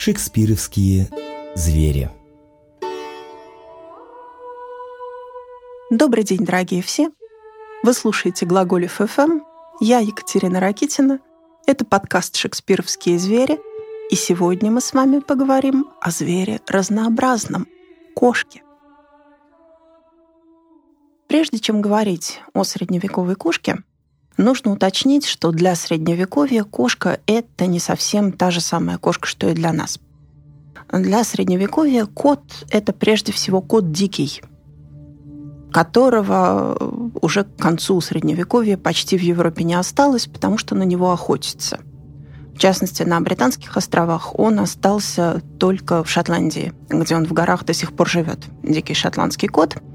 Шекспировские звери. Добрый день, дорогие все! Вы слушаете «Глаголев ФМ». Я Екатерина Ракитина. Это подкаст «Шекспировские звери». И сегодня мы с вами поговорим о звере разнообразном — кошке. Прежде чем говорить о средневековой кошке, нужно уточнить, что для средневековья кошка — это не совсем та же самая кошка, что и для нас. Для средневековья кот — это прежде всего кот дикий, которого уже к концу средневековья почти в Европе не осталось, потому что на него охотятся. В частности, на Британских островах он остался только в Шотландии, где он в горах до сих пор живет. Дикий шотландский кот —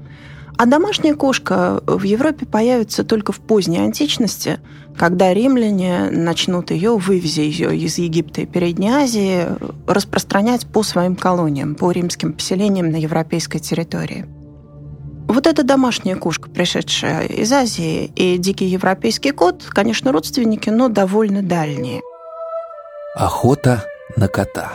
а домашняя кошка в Европе появится только в поздней античности, когда римляне начнут ее, вывезя ее из Египта и Передней Азии, распространять по своим колониям, по римским поселениям на европейской территории. Вот эта домашняя кошка, пришедшая из Азии, и дикий европейский кот, конечно, родственники, но довольно дальние. Охота на кота.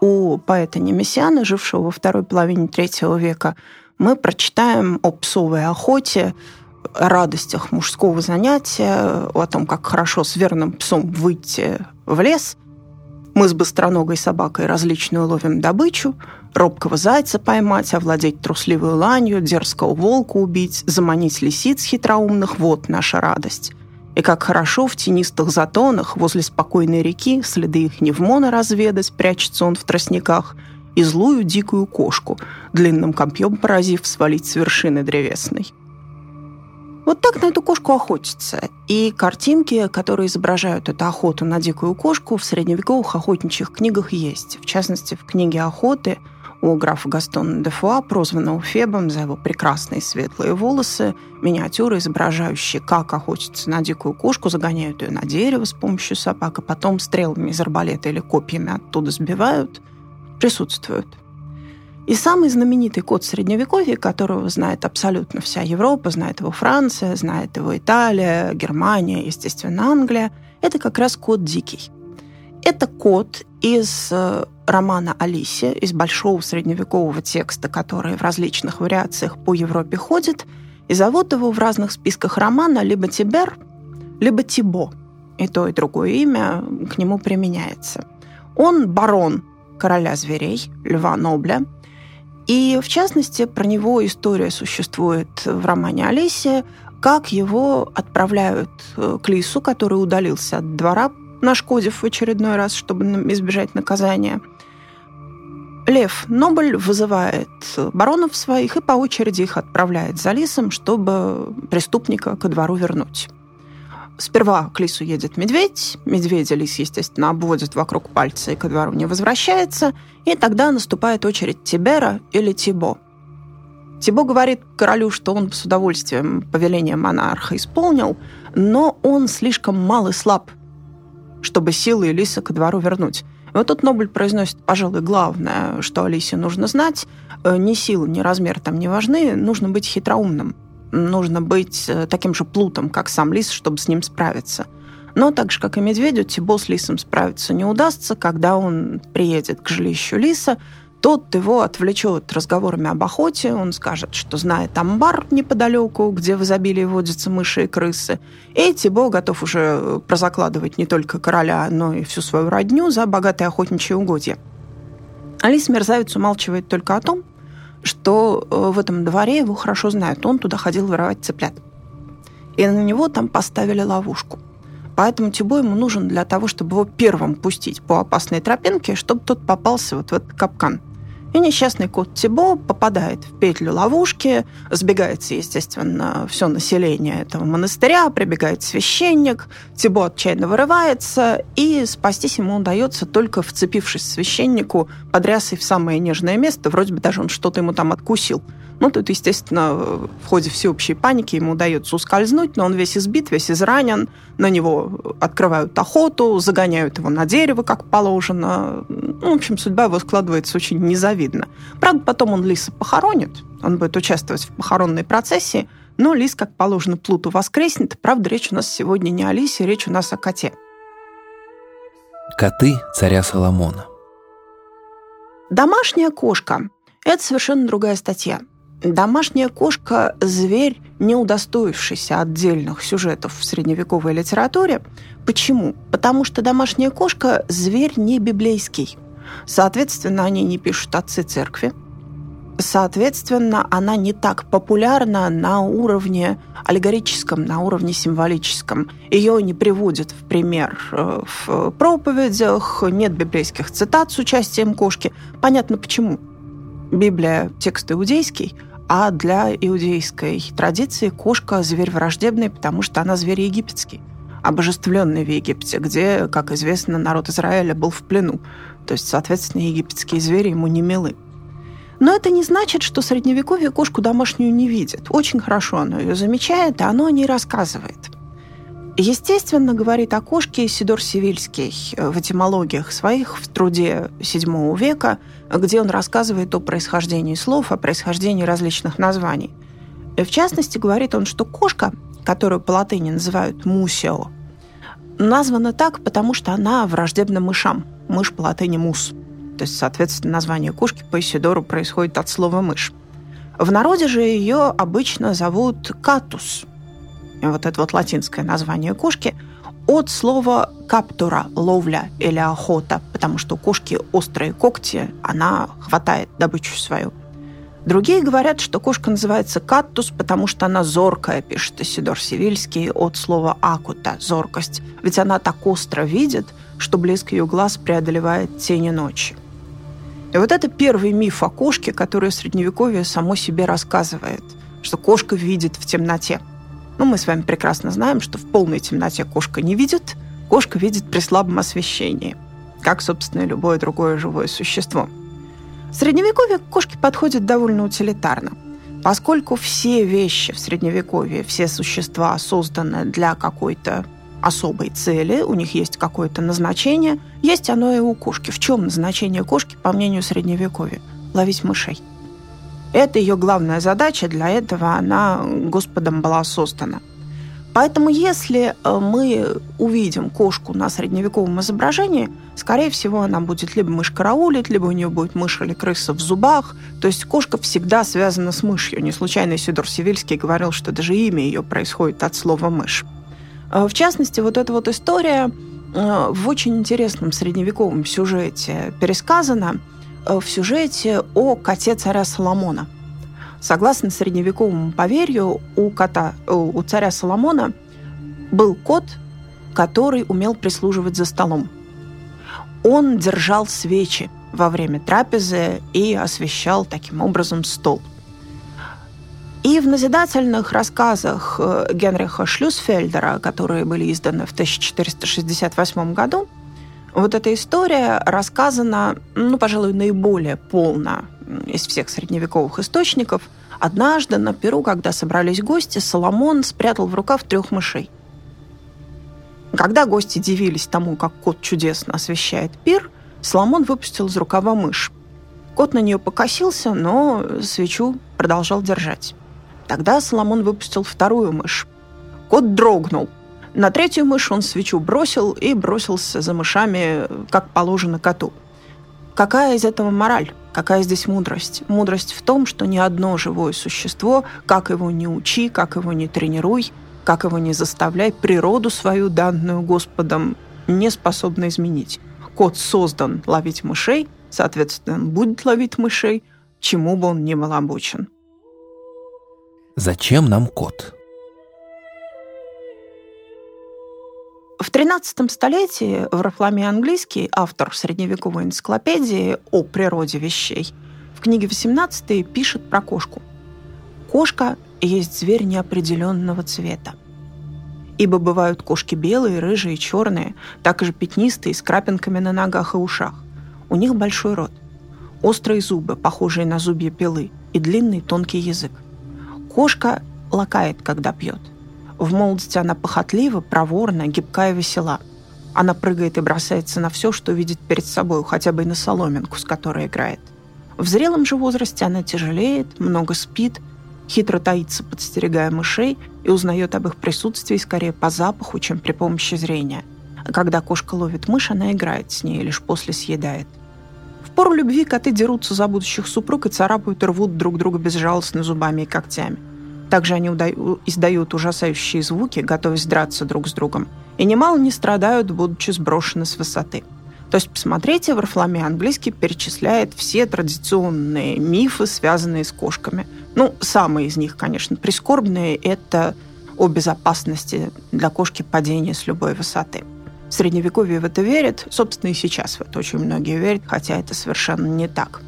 У поэта Немесиана, жившего во второй половине третьего века, мы прочитаем о псовой охоте, о радостях мужского занятия, о том, как хорошо с верным псом выйти в лес. Мы с быстроногой собакой различную ловим добычу, робкого зайца поймать, овладеть трусливой ланью, дерзкого волка убить, заманить лисиц хитроумных – вот наша радость. И как хорошо в тенистых затонах возле спокойной реки следы их невмона разведать, прячется он в тростниках – и злую дикую кошку, длинным копьем поразив свалить с вершины древесной. Вот так на эту кошку охотятся. И картинки, которые изображают эту охоту на дикую кошку, в средневековых охотничьих книгах есть. В частности, в книге «Охоты» у графа Гастона де Фуа, прозванного Фебом за его прекрасные светлые волосы, миниатюры, изображающие, как охотятся на дикую кошку, загоняют ее на дерево с помощью собак, а потом стрелами из арбалета или копьями оттуда сбивают – присутствуют. И самый знаменитый код Средневековья, которого знает абсолютно вся Европа, знает его Франция, знает его Италия, Германия, естественно, Англия, это как раз код дикий. Это код из э, романа «Алисия», из большого средневекового текста, который в различных вариациях по Европе ходит, и зовут его в разных списках романа либо Тибер, либо Тибо. И то, и другое имя к нему применяется. Он барон короля зверей, Льва Нобля. И, в частности, про него история существует в романе «Олеся», как его отправляют э, к лису, который удалился от двора, нашкодив в очередной раз, чтобы избежать наказания. Лев Нобль вызывает баронов своих и по очереди их отправляет за лисом, чтобы преступника ко двору вернуть. Сперва к лису едет медведь, медведя лис, естественно, обводит вокруг пальца и ко двору не возвращается, и тогда наступает очередь Тибера или Тибо. Тибо говорит королю, что он с удовольствием повеление монарха исполнил, но он слишком мал и слаб, чтобы силы Лиса ко двору вернуть. И вот тут Нобль произносит, пожалуй, главное, что Алисе нужно знать. Э, ни сила, ни размер там не важны, нужно быть хитроумным нужно быть э, таким же плутом, как сам лис, чтобы с ним справиться. Но так же, как и медведю, Тибо с лисом справиться не удастся. Когда он приедет к жилищу лиса, тот его отвлечет разговорами об охоте, он скажет, что знает амбар неподалеку, где в изобилии водятся мыши и крысы. И Тибо готов уже прозакладывать не только короля, но и всю свою родню за богатые охотничьи угодья. Алис Мерзавец умалчивает только о том, что э, в этом дворе его хорошо знают. Он туда ходил воровать цыплят. И на него там поставили ловушку. Поэтому Тибо ему нужен для того, чтобы его первым пустить по опасной тропинке, чтобы тот попался вот в этот капкан – и несчастный кот Тибо попадает в петлю ловушки, сбегается, естественно, все население этого монастыря, прибегает священник, Тибо отчаянно вырывается, и спастись ему удается только вцепившись священнику под рясой в самое нежное место, вроде бы даже он что-то ему там откусил – ну, тут, естественно, в ходе всеобщей паники ему удается ускользнуть, но он весь избит, весь изранен, на него открывают охоту, загоняют его на дерево, как положено. Ну, в общем, судьба его складывается очень незавидно. Правда, потом он Лиса похоронит, он будет участвовать в похоронной процессии, но Лис, как положено, Плуту воскреснет. Правда, речь у нас сегодня не о Лисе, речь у нас о коте. Коты царя Соломона. Домашняя кошка – это совершенно другая статья. Домашняя кошка – зверь, не удостоившийся отдельных сюжетов в средневековой литературе. Почему? Потому что домашняя кошка – зверь не библейский. Соответственно, они не пишут отцы церкви, Соответственно, она не так популярна на уровне аллегорическом, на уровне символическом. Ее не приводят в пример э, в проповедях, нет библейских цитат с участием кошки. Понятно почему. Библия – текст иудейский, а для иудейской традиции кошка – зверь враждебный, потому что она зверь египетский, обожествленный в Египте, где, как известно, народ Израиля был в плену. То есть, соответственно, египетские звери ему не милы. Но это не значит, что средневековье кошку домашнюю не видит. Очень хорошо оно ее замечает, и оно о ней рассказывает. Естественно, говорит о кошке Сидор Сивильский в этимологиях своих в труде VII века, где он рассказывает о происхождении слов, о происхождении различных названий. В частности, говорит он, что кошка, которую по латыни называют мусио, названа так, потому что она враждебна мышам. Мышь по латыни мус – то есть, соответственно, название кошки по Исидору происходит от слова «мышь». В народе же ее обычно зовут катус. Вот это вот латинское название кошки от слова каптура, ловля или охота, потому что у кошки острые когти, она хватает добычу свою. Другие говорят, что кошка называется каттус, потому что она зоркая, пишет Исидор Сивильский, от слова акута – зоркость. Ведь она так остро видит, что блеск ее глаз преодолевает тени ночи. И вот это первый миф о кошке, который Средневековье само себе рассказывает, что кошка видит в темноте. Ну, мы с вами прекрасно знаем, что в полной темноте кошка не видит, кошка видит при слабом освещении, как, собственно, и любое другое живое существо. В Средневековье к кошке подходит довольно утилитарно, поскольку все вещи в Средневековье, все существа созданы для какой-то особой цели, у них есть какое-то назначение. Есть оно и у кошки. В чем назначение кошки, по мнению Средневековья? Ловить мышей. Это ее главная задача, для этого она Господом была создана. Поэтому если э, мы увидим кошку на средневековом изображении, скорее всего, она будет либо мышь караулить, либо у нее будет мышь или крыса в зубах. То есть кошка всегда связана с мышью. Не случайно Сидор Сивильский говорил, что даже имя ее происходит от слова «мышь». Э, в частности, вот эта вот история э, в очень интересном средневековом сюжете пересказана э, в сюжете о коте царя Соломона. Согласно средневековому поверью, у, кота, у царя Соломона был кот, который умел прислуживать за столом. Он держал свечи во время трапезы и освещал таким образом стол – и в назидательных рассказах э, Генриха Шлюсфельдера, которые были изданы в 1468 году, вот эта история рассказана, ну, пожалуй, наиболее полно из всех средневековых источников. Однажды на Перу, когда собрались гости, Соломон спрятал в рукав трех мышей. Когда гости дивились тому, как кот чудесно освещает пир, Соломон выпустил из рукава мышь. Кот на нее покосился, но свечу продолжал держать. Тогда Соломон выпустил вторую мышь. Кот дрогнул. На третью мышь он свечу бросил и бросился за мышами, как положено коту. Какая из этого мораль? Какая здесь мудрость? Мудрость в том, что ни одно живое существо, как его не учи, как его не тренируй, как его не заставляй, природу свою, данную Господом, не способна изменить. Кот создан ловить мышей, соответственно, он будет ловить мышей, чему бы он ни был обучен. Зачем нам кот? В XIII столетии Варфоломей Английский, автор средневековой энциклопедии о природе вещей, в книге XVIII пишет про кошку. Кошка есть зверь неопределенного цвета. Ибо бывают кошки белые, рыжие, черные, так же пятнистые, с крапинками на ногах и ушах. У них большой рот, острые зубы, похожие на зубья пилы, и длинный тонкий язык. Кошка лакает, когда пьет. В молодости она похотлива, проворна, гибкая и весела. Она прыгает и бросается на все, что видит перед собой, хотя бы и на соломинку, с которой играет. В зрелом же возрасте она тяжелеет, много спит, хитро таится, подстерегая мышей, и узнает об их присутствии скорее по запаху, чем при помощи зрения. Когда кошка ловит мышь, она играет с ней, лишь после съедает. Пору любви коты дерутся за будущих супруг и царапают и рвут друг друга безжалостно зубами и когтями. Также они издают ужасающие звуки, готовясь драться друг с другом. И немало не страдают, будучи сброшены с высоты. То есть, посмотрите, Варфоломей Английский перечисляет все традиционные мифы, связанные с кошками. Ну, самые из них, конечно, прискорбные – это о безопасности для кошки падения с любой высоты. В Средневековье в это верят, собственно, и сейчас в это очень многие верят, хотя это совершенно не так.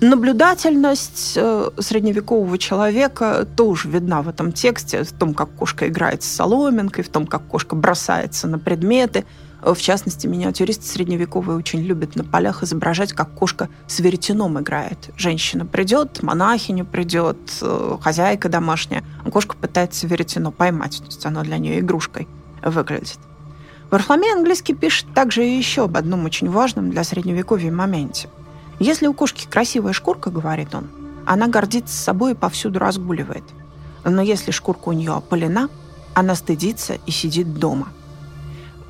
Наблюдательность э, средневекового человека тоже видна в этом тексте, в том, как кошка играет с соломинкой, в том, как кошка бросается на предметы. В частности, миниатюристы средневековые очень любят на полях изображать, как кошка с веретеном играет. Женщина придет, монахиня придет, э, хозяйка домашняя, а кошка пытается веретено поймать, то есть оно для нее игрушкой выглядит. Варфоломей английский пишет также еще об одном очень важном для средневековья моменте – если у кошки красивая шкурка, говорит он, она гордится собой и повсюду разгуливает. Но если шкурка у нее опалена, она стыдится и сидит дома.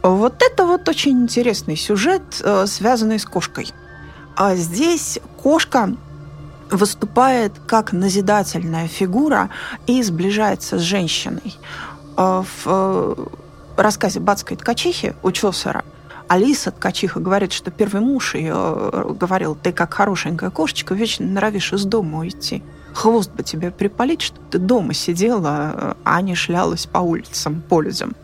Вот это вот очень интересный сюжет, э, связанный с кошкой. А здесь кошка выступает как назидательная фигура и сближается с женщиной. В э, рассказе «Бацкой ткачихи» у Чосера Алиса Ткачиха говорит, что первый муж ее э, говорил, ты как хорошенькая кошечка, вечно норовишь из дома уйти. Хвост бы тебе припалить, чтобы ты дома сидела, а не шлялась по улицам, по людям.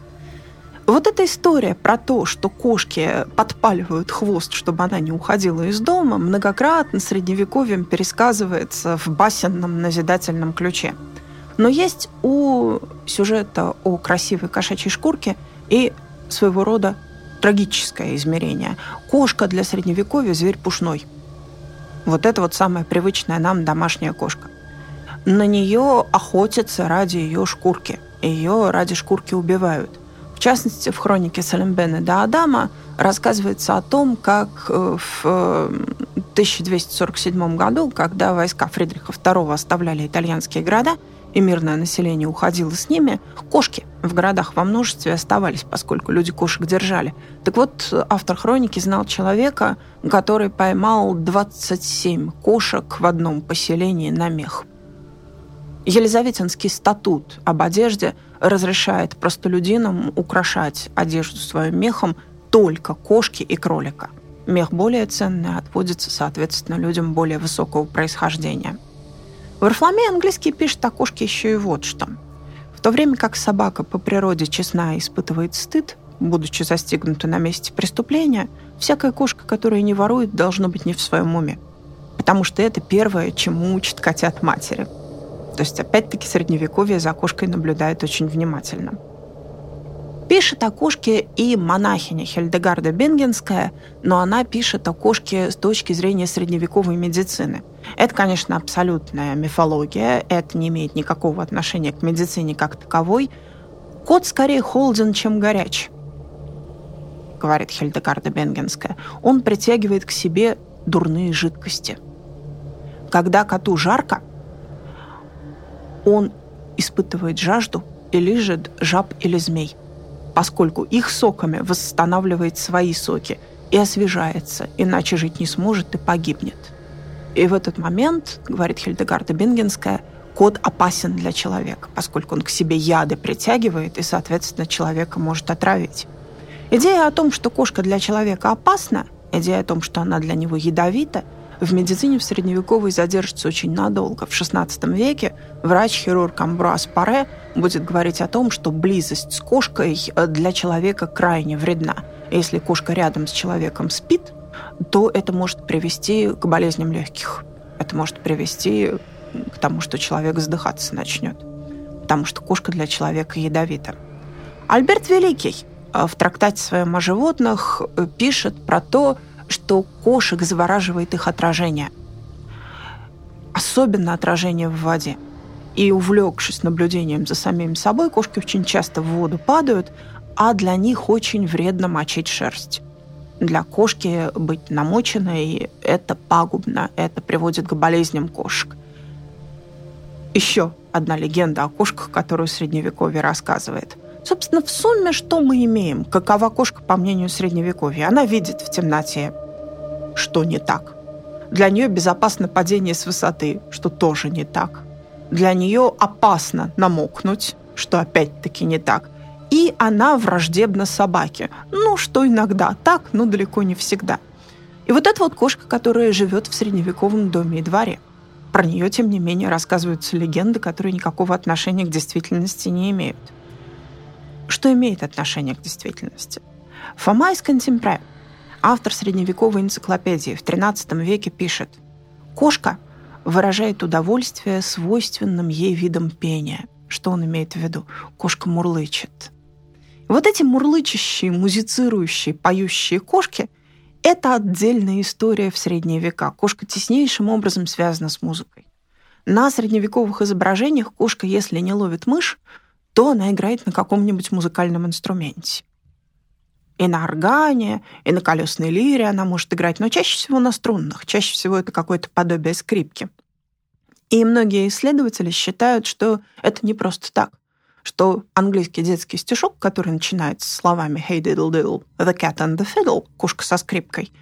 Вот эта история про то, что кошки подпаливают хвост, чтобы она не уходила из дома, многократно средневековьем пересказывается в басенном назидательном ключе. Но есть у сюжета о красивой кошачьей шкурке и своего рода трагическое измерение. Кошка для средневековья – зверь пушной. Вот это вот самая привычная нам домашняя кошка. На нее охотятся ради ее шкурки. Ее ради шкурки убивают. В частности, в хронике Салембена до Адама рассказывается о том, как э, в 1247 э, году, когда войска Фридриха II оставляли итальянские города – и мирное население уходило с ними, кошки в городах во множестве оставались, поскольку люди кошек держали. Так вот, автор хроники знал человека, который поймал 27 кошек в одном поселении на мех. Елизаветинский статут об одежде разрешает простолюдинам украшать одежду своим мехом только кошки и кролика. Мех более ценный отводится, соответственно, людям более высокого происхождения – Варфоломей английский пишет о кошке еще и вот что. В то время как собака по природе честна и испытывает стыд, будучи застигнута на месте преступления, всякая кошка, которая не ворует, должно быть не в своем уме. Потому что это первое, чему учат котят матери. То есть, опять-таки, средневековье за кошкой наблюдает очень внимательно. Пишет о кошке и монахиня Хельдегарда Бенгенская, но она пишет о кошке с точки зрения средневековой медицины. Это, конечно, абсолютная мифология, это не имеет никакого отношения к медицине как таковой. Кот скорее холоден, чем горяч, говорит Хельдегарда Бенгенская. Он притягивает к себе дурные жидкости. Когда коту жарко, он испытывает жажду и лежит жаб или змей – поскольку их соками восстанавливает свои соки и освежается, иначе жить не сможет и погибнет. И в этот момент, говорит Хильдегарда Бингенская, кот опасен для человека, поскольку он к себе яды притягивает и, соответственно, человека может отравить. Идея о том, что кошка для человека опасна, идея о том, что она для него ядовита – в медицине в средневековой задержится очень надолго. В XVI веке врач-хирург Амбрас Паре будет говорить о том, что близость с кошкой э, для человека крайне вредна. Если кошка рядом с человеком спит, то это может привести к болезням легких. Это может привести к тому, что человек задыхаться начнет. Потому что кошка для человека ядовита. Альберт Великий э, в трактате своем о животных э, пишет про то, что кошек завораживает их отражение. Особенно отражение в воде. И увлекшись наблюдением за самим собой, кошки очень часто в воду падают, а для них очень вредно мочить шерсть. Для кошки быть намоченной – это пагубно, это приводит к болезням кошек. Еще одна легенда о кошках, которую Средневековье рассказывает. Собственно, в сумме что мы имеем? Какова кошка, по мнению Средневековья? Она видит в темноте, что не так. Для нее безопасно падение с высоты, что тоже не так. Для нее опасно намокнуть, что опять-таки не так. И она враждебна собаке. Ну, что иногда так, но далеко не всегда. И вот эта вот кошка, которая живет в средневековом доме и дворе. Про нее, тем не менее, рассказываются легенды, которые никакого отношения к действительности не имеют. Что имеет отношение к действительности? Фома из Контемпре, автор средневековой энциклопедии, в XIII веке пишет «Кошка выражает удовольствие свойственным ей видом пения». Что он имеет в виду? Кошка мурлычет. Вот эти мурлычащие, музицирующие, поющие кошки – это отдельная история в средние века. Кошка теснейшим образом связана с музыкой. На средневековых изображениях кошка, если не ловит мышь, то она играет на каком-нибудь музыкальном инструменте. И на органе, и на колесной лире она может играть, но чаще всего на струнных. Чаще всего это какое-то подобие скрипки. И многие исследователи считают, что это не просто так что английский детский стишок, который начинается словами «Hey diddle diddle, the cat and the fiddle», «Кушка со скрипкой»,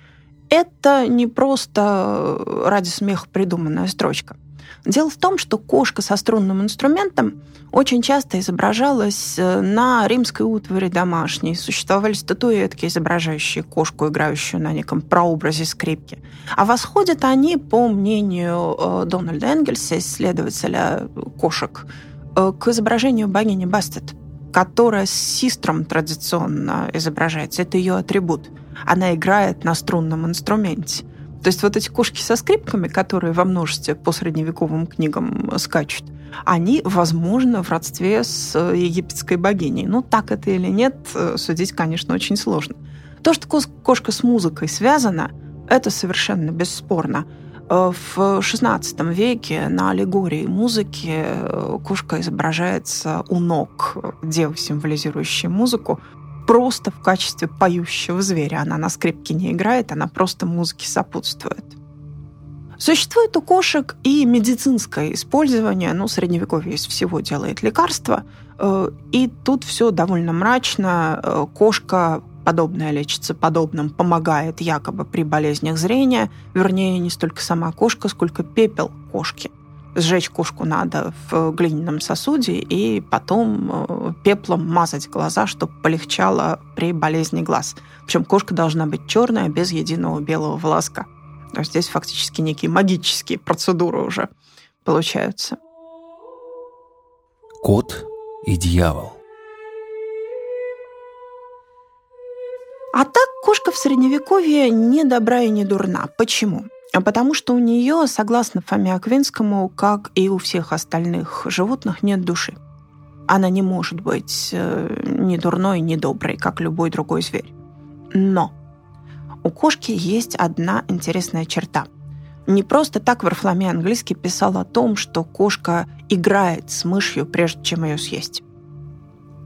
это не просто ради смеха придуманная строчка. Дело в том, что кошка со струнным инструментом очень часто изображалась э, на римской утвари домашней. Существовали статуэтки, изображающие кошку, играющую на неком прообразе скрипки. А восходят они, по мнению э, Дональда Энгельса, исследователя кошек Э, к изображению богини Бастет, которая с систром традиционно изображается. Это ее атрибут. Она играет на струнном инструменте. То есть вот эти кошки со скрипками, которые во множестве по средневековым книгам скачут, они, возможно, в родстве с египетской богиней. Ну, так это или нет, э, судить, конечно, очень сложно. То, что кошка с музыкой связана, это совершенно бесспорно. Э, в XVI веке на аллегории музыки э, кошка изображается у ног девы, символизирующей музыку, просто в качестве поющего зверя. Она на скрипке не играет, она просто музыке сопутствует. Существует у кошек и медицинское использование, ну, средневековье из всего делает лекарства, э, и тут все довольно мрачно. Кошка подобное лечится подобным, помогает якобы при болезнях зрения, вернее, не столько сама кошка, сколько пепел кошки. Сжечь кошку надо в глиняном сосуде и потом э, пеплом мазать глаза, чтобы полегчало при болезни глаз. Причем кошка должна быть черная, без единого белого волоска. То есть здесь фактически некие магические процедуры уже получаются. Кот и дьявол. А так кошка в средневековье не добра и не дурна. Почему? А потому что у нее, согласно Фоме Аквинскому, как и у всех остальных животных, нет души. Она не может быть э, ни дурной, ни доброй, как любой другой зверь. Но у кошки есть одна интересная черта. Не просто так Варфоломей Английский писал о том, что кошка играет с мышью, прежде чем ее съесть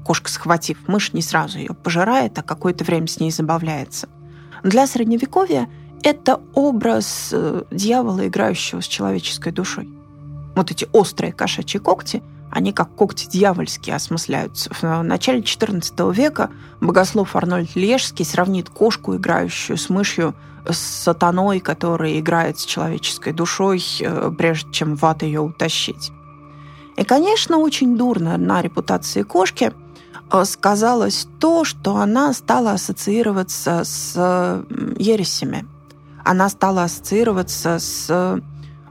кошка, схватив мышь, не сразу ее пожирает, а какое-то время с ней забавляется. Для Средневековья это образ э, дьявола, играющего с человеческой душой. Вот эти острые кошачьи когти, они как когти дьявольские осмысляются. В начале XIV века богослов Арнольд Лежский сравнит кошку, играющую с мышью, с сатаной, который играет с человеческой душой, э, прежде чем в ад ее утащить. И, конечно, очень дурно на репутации кошки Э, сказалось то, что она стала ассоциироваться с ересями. Она стала ассоциироваться с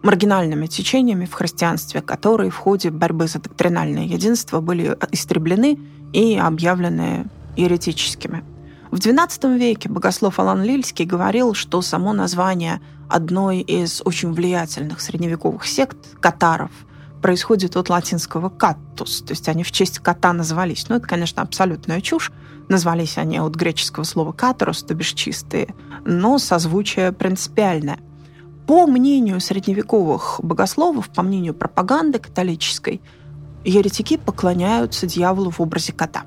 маргинальными течениями в христианстве, которые в ходе борьбы за доктринальное единство были истреблены и объявлены еретическими. В XII веке богослов Алан Лильский говорил, что само название одной из очень влиятельных средневековых сект катаров – происходит от латинского «каттус», то есть они в честь кота назвались. Ну, это, конечно, абсолютная чушь. Назвались они от греческого слова «каторус», то бишь чистые, но созвучие принципиальное. По мнению средневековых богословов, по мнению пропаганды католической, еретики поклоняются дьяволу в образе кота.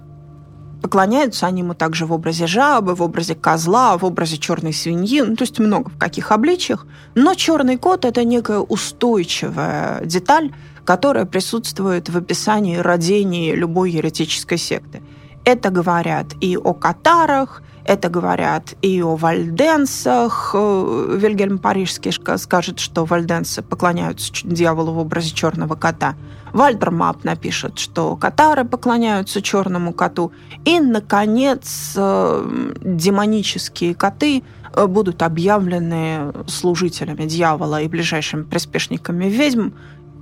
Поклоняются они ему также в образе жабы, в образе козла, в образе черной свиньи, ну, то есть много в каких обличиях. Но черный кот – это некая устойчивая деталь, которая присутствует в описании родения любой еретической секты. Это говорят и о катарах, это говорят и о вальденсах. Э, Вильгельм Парижский скажет, что вальденсы поклоняются дьяволу в образе черного кота. Вальтер Мап напишет, что катары поклоняются черному коту. И, наконец, э, демонические коты э, будут объявлены служителями дьявола и ближайшими приспешниками ведьм,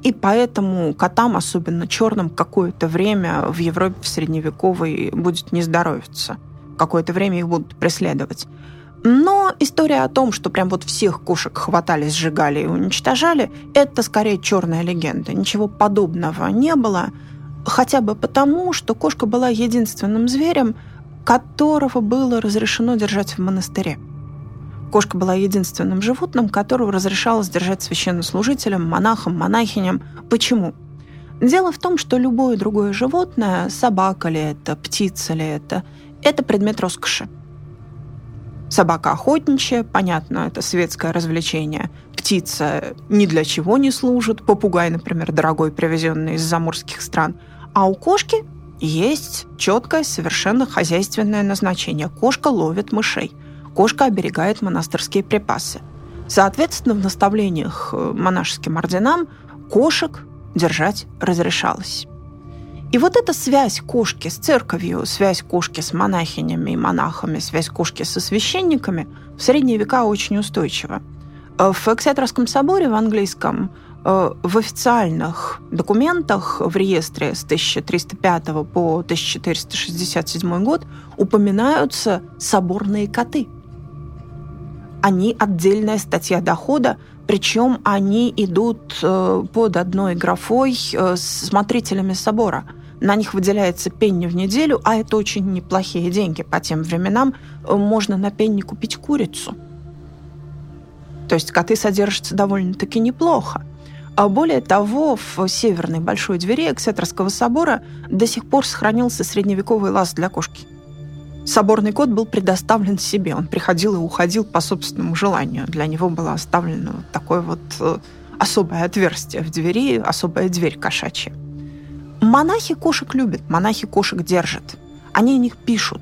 и поэтому котам, особенно черным, какое-то время в Европе в средневековой будет не здоровиться какое-то время их будут преследовать. Но история о том, что прям вот всех кошек хватали, сжигали и уничтожали, это скорее черная легенда. Ничего подобного не было, хотя бы потому, что кошка была единственным зверем, которого было разрешено держать в монастыре. Кошка была единственным животным, которого разрешалось держать священнослужителям, монахам, монахиням. Почему? Дело в том, что любое другое животное, собака ли это, птица ли это, это предмет роскоши. Собака охотничья, понятно, это светское развлечение. Птица ни для чего не служит, попугай, например, дорогой, привезенный из заморских стран. А у кошки есть четкое, совершенно хозяйственное назначение. Кошка ловит мышей. Кошка оберегает монастырские припасы. Соответственно, в наставлениях э, монашеским орденам кошек держать разрешалось. И вот эта связь кошки с церковью, связь кошки с монахинями и монахами, связь кошки со священниками в средние века очень устойчива. Э, в Эксетерском соборе в английском э, в официальных документах в реестре с 1305 по 1467 год упоминаются соборные коты. Они отдельная статья дохода, причем они идут э, под одной графой с смотрителями собора – на них выделяется пенни в неделю, а это очень неплохие деньги по тем временам. Можно на пенни купить курицу. То есть коты содержатся довольно-таки неплохо. А более того, в северной большой двери Эксетерского собора до сих пор сохранился средневековый лаз для кошки. Соборный кот был предоставлен себе. Он приходил и уходил по собственному желанию. Для него было оставлено такое вот э, особое отверстие в двери, особая дверь кошачья. Монахи кошек любят, монахи кошек держат. Они о них пишут.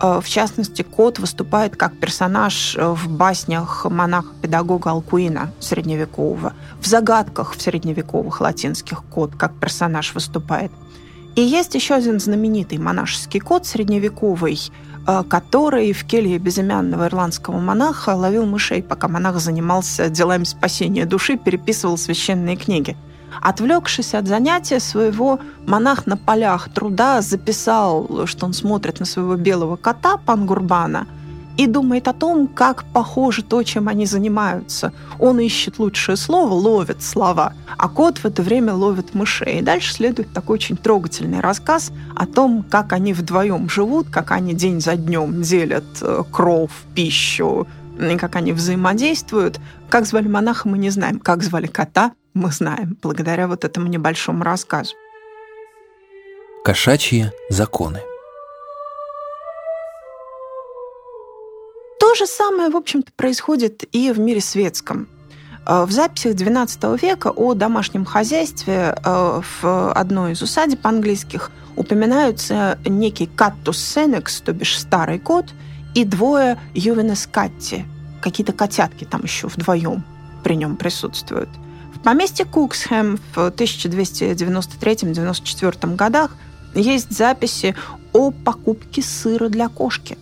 Э, в частности, кот выступает как персонаж э, в баснях монаха-педагога Алкуина средневекового. В загадках в средневековых латинских кот как персонаж выступает. И есть еще один знаменитый монашеский кот средневековый, э, который в келье безымянного ирландского монаха ловил мышей, пока монах занимался делами спасения души, переписывал священные книги – Отвлекшись от занятия своего, монах на полях труда записал, что он смотрит на своего белого кота Пангурбана и думает о том, как похоже то, чем они занимаются. Он ищет лучшее слово, ловит слова, а кот в это время ловит мышей. И дальше следует такой очень трогательный рассказ о том, как они вдвоем живут, как они день за днем делят э, кров, пищу, и как они взаимодействуют. Как звали монаха, мы не знаем. Как звали кота, мы знаем, благодаря вот этому небольшому рассказу. Кошачьи законы. То же самое, в общем-то, происходит и в мире светском. Э, в записях XII века о домашнем хозяйстве э, в одной из усадеб английских упоминаются некий каттус сенекс, то бишь старый кот, и двое ювенес катти, какие-то котятки там еще вдвоем при нем присутствуют – в поместье Куксхэм в 1293-94 годах есть записи о покупке сыра для кошки.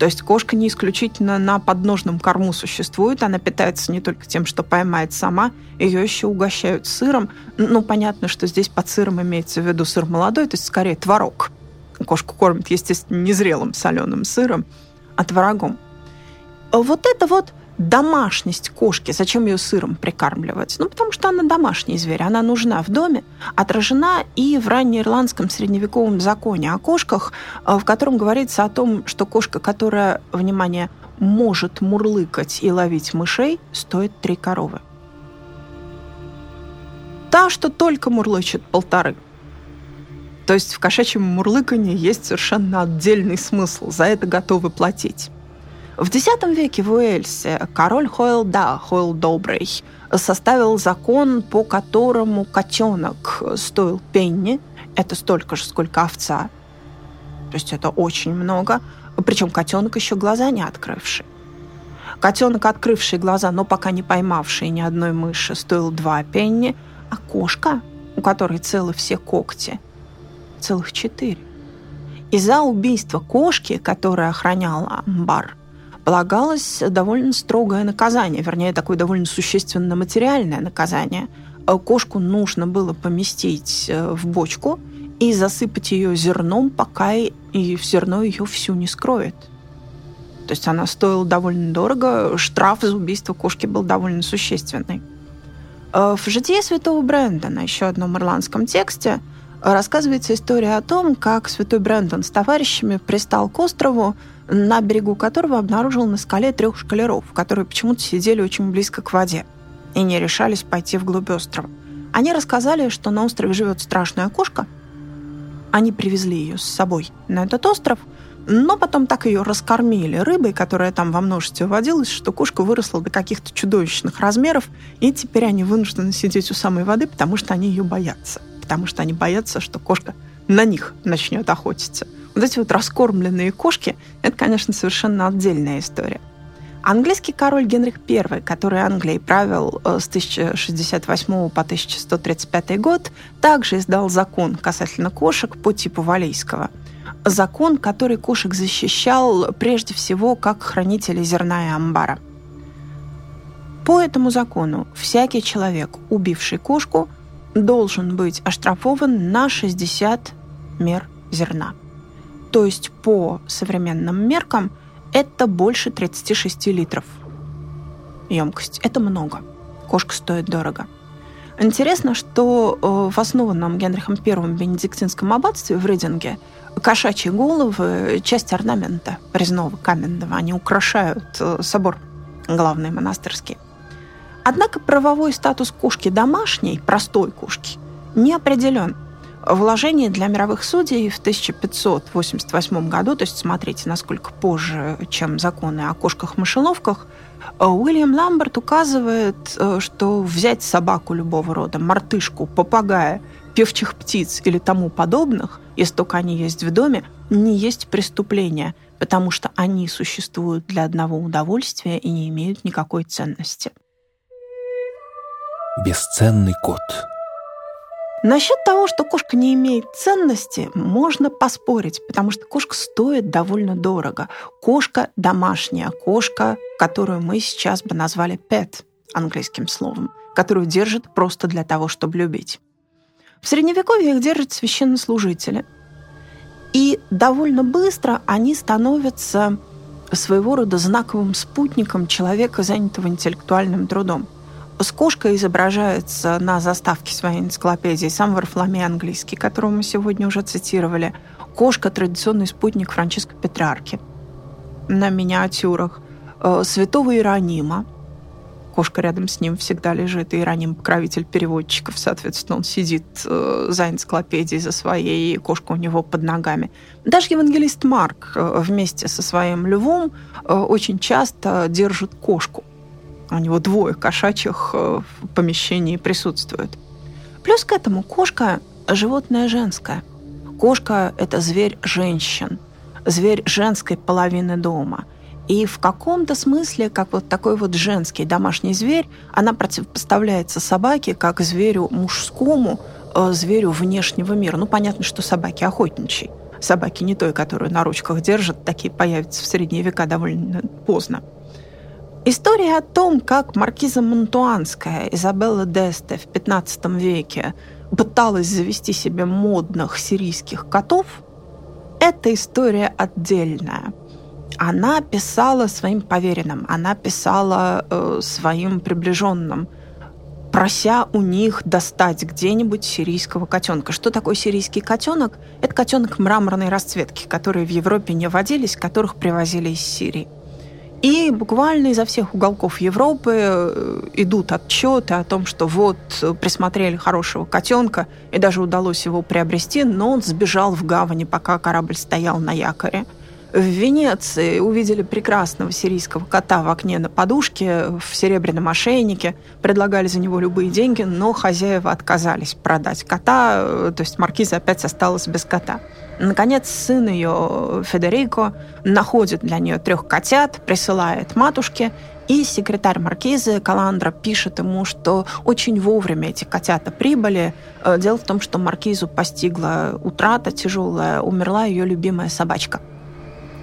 То есть кошка не исключительно на подножном корму существует, она питается не только тем, что поймает сама, ее еще угощают сыром. Ну, понятно, что здесь под сыром имеется в виду сыр молодой, то есть скорее творог. Кошку кормят, естественно, незрелым соленым сыром, а творогом. Вот это вот домашность кошки, зачем ее сыром прикармливать? Ну, потому что она домашний зверь, она нужна в доме, отражена и в раннеирландском средневековом законе о кошках, э, в котором говорится о том, что кошка, которая, внимание, может мурлыкать и ловить мышей, стоит три коровы. Та, что только мурлычет полторы. То есть в кошачьем мурлыкании есть совершенно отдельный смысл, за это готовы платить. В X веке в Уэльсе король Хойл Да, Хойл Добрый, составил закон, по которому котенок стоил пенни, это столько же, сколько овца, То есть это очень много. Причем котенок еще глаза не открывший. Котенок, открывший глаза, но пока не поймавший ни одной мыши, стоил два пенни, а кошка, у которой целы все когти, целых четыре. И за убийство кошки, которая охраняла амбар, полагалось довольно строгое наказание, вернее, такое довольно существенно материальное наказание. Э, кошку нужно было поместить э, в бочку и засыпать ее зерном, пока и зерно ее всю не скроет. То есть она стоила довольно дорого, штраф за убийство кошки был довольно существенный. Э, в «Житие святого Брэндона», еще одном ирландском тексте, рассказывается история о том, как святой Брэндон с товарищами пристал к острову, на берегу которого обнаружил на скале трех шкалеров, которые почему-то сидели очень близко к воде и не решались пойти вглубь острова. Они рассказали, что на острове живет страшная кошка. Они привезли ее с собой на этот остров, но потом так ее раскормили рыбой, которая там во множестве водилась, что кошка выросла до каких-то чудовищных размеров, и теперь они вынуждены сидеть у самой воды, потому что они ее боятся. Потому что они боятся, что кошка на них начнет охотиться – вот эти вот раскормленные кошки, это, конечно, совершенно отдельная история. Английский король Генрих I, который Англией правил э, с 1068 по 1135 год, также издал закон касательно кошек по типу Валейского. Закон, который кошек защищал прежде всего как хранители зерна и амбара. По этому закону всякий человек, убивший кошку, должен быть оштрафован на 60 мер зерна. То есть по современным меркам это больше 36 литров емкость. Это много. Кошка стоит дорого. Интересно, что э, в основанном Генрихом I бенедиктинском аббатстве в Рейдинге кошачьи головы – часть орнамента резного каменного. Они украшают э, собор главный монастырский. Однако правовой статус кошки домашней, простой кошки, не определен – Вложение для мировых судей в 1588 году, то есть смотрите, насколько позже, чем законы о кошках-мышеловках, э, Уильям Ламберт указывает, э, что взять собаку любого рода, мартышку, попугая, певчих птиц или тому подобных, если только они есть в доме, не есть преступление, потому что они существуют для одного удовольствия и не имеют никакой ценности. Бесценный кот – Насчет того, что кошка не имеет ценности, можно поспорить, потому что кошка стоит довольно дорого. Кошка домашняя, кошка, которую мы сейчас бы назвали pet английским словом, которую держат просто для того, чтобы любить. В Средневековье их держат священнослужители. И довольно быстро они становятся своего рода знаковым спутником человека, занятого интеллектуальным трудом – с кошкой изображается на заставке своей энциклопедии сам Варфоломей английский, которого мы сегодня уже цитировали. Кошка – традиционный спутник Франциска Петрарки на миниатюрах. Э, святого Иеронима. Кошка рядом с ним всегда лежит. Иероним – покровитель переводчиков. Соответственно, он сидит э, за энциклопедией, за своей, и кошка у него под ногами. Даже евангелист Марк э, вместе со своим львом очень часто держит кошку у него двое кошачьих э, в помещении присутствует. Плюс к этому кошка – животное женское. Кошка – это зверь женщин, зверь женской половины дома. И в каком-то смысле, как вот такой вот женский домашний зверь, она противопоставляется собаке как зверю мужскому, э, зверю внешнего мира. Ну, понятно, что собаки охотничьи. Собаки не той, которую на ручках держат, такие появятся в средние века довольно поздно. История о том, как маркиза Монтуанская Изабелла Десте в XV веке пыталась завести себе модных сирийских котов, это история отдельная. Она писала своим поверенным, она писала э, своим приближенным, прося у них достать где-нибудь сирийского котенка. Что такое сирийский котенок? Это котенок мраморной расцветки, которые в Европе не водились, которых привозили из Сирии. И буквально изо всех уголков Европы э, идут отчеты о том, что вот э, присмотрели хорошего котенка, и даже удалось его приобрести, но он сбежал в гавани, пока корабль стоял на якоре. В Венеции увидели прекрасного сирийского кота в окне на подушке, в серебряном ошейнике, предлагали за него любые деньги, но хозяева отказались продать кота, то есть маркиза опять осталась без кота. Наконец, сын ее, Федерико, находит для нее трех котят, присылает матушке, и секретарь маркизы Каландра пишет ему, что очень вовремя эти котята прибыли. Э, дело в том, что маркизу постигла утрата тяжелая, умерла ее любимая собачка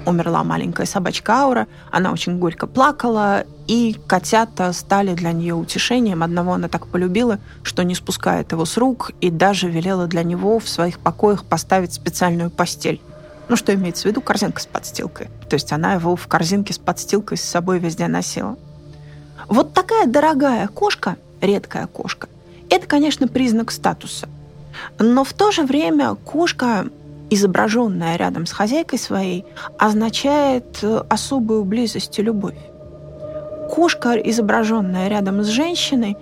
умерла маленькая собачка Аура, она очень горько плакала, и котята стали для нее утешением. Одного она так полюбила, что не спускает его с рук, и даже велела для него в своих покоях поставить специальную постель. Ну, что имеется в виду? Корзинка с подстилкой. То есть она его в корзинке с подстилкой с собой везде носила. Вот такая дорогая кошка, редкая кошка, это, конечно, признак статуса. Но в то же время кошка изображенная рядом с хозяйкой своей, означает э, особую близость и любовь. Кошка, изображенная рядом с женщиной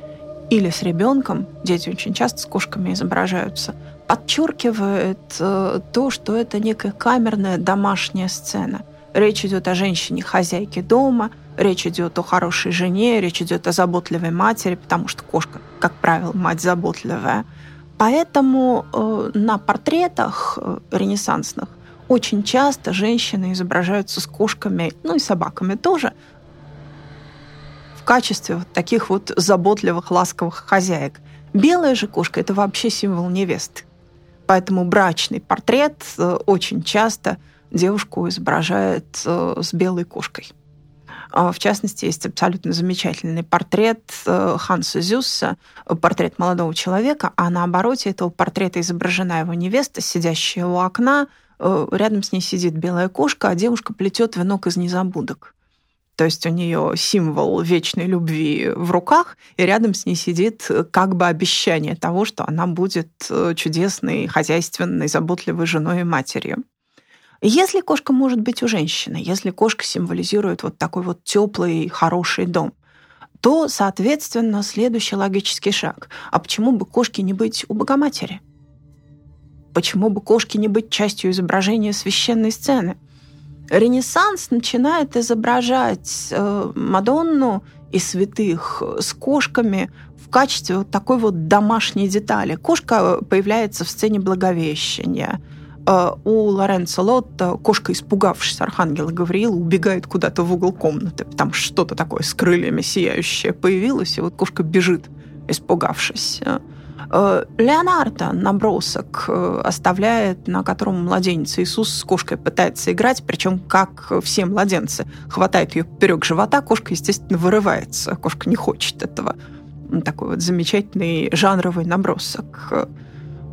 или с ребенком, дети очень часто с кошками изображаются, подчеркивает э, то, что это некая камерная домашняя сцена. Речь идет о женщине-хозяйке дома, речь идет о хорошей жене, речь идет о заботливой матери, потому что кошка, как правило, мать заботливая – Поэтому э, на портретах э, ренессансных очень часто женщины изображаются с кошками, ну и собаками тоже, качестве вот таких вот заботливых, ласковых хозяек. Белая же кошка – это вообще символ невесты. Поэтому брачный портрет э, очень часто девушку изображает э, с белой кошкой. А, в частности, есть абсолютно замечательный портрет э, Ханса Зюсса, портрет молодого человека, а на обороте этого портрета изображена его невеста, сидящая у окна, рядом с ней сидит белая кошка, а девушка плетет венок из незабудок. То есть у нее символ вечной любви в руках, и рядом с ней сидит как бы обещание того, что она будет э, чудесной, хозяйственной, заботливой женой и матерью. Если кошка может быть у женщины, если кошка символизирует вот такой вот теплый, хороший дом, то, соответственно, следующий логический шаг. А почему бы кошке не быть у Богоматери? Почему бы кошке не быть частью изображения священной сцены? Ренессанс начинает изображать э, Мадонну и святых с кошками в качестве вот такой вот домашней детали. Кошка появляется в сцене Благовещения – а, у Лоренцо Лотта кошка, испугавшись архангела Гавриила, убегает куда-то в угол комнаты. Там что-то такое с крыльями сияющее появилось, и вот кошка бежит, испугавшись. А, Леонардо набросок э, оставляет, на котором младенец Иисус с кошкой пытается играть, причем как все младенцы. Хватает ее поперек живота, кошка, естественно, вырывается. Кошка не хочет этого. Такой вот замечательный жанровый набросок.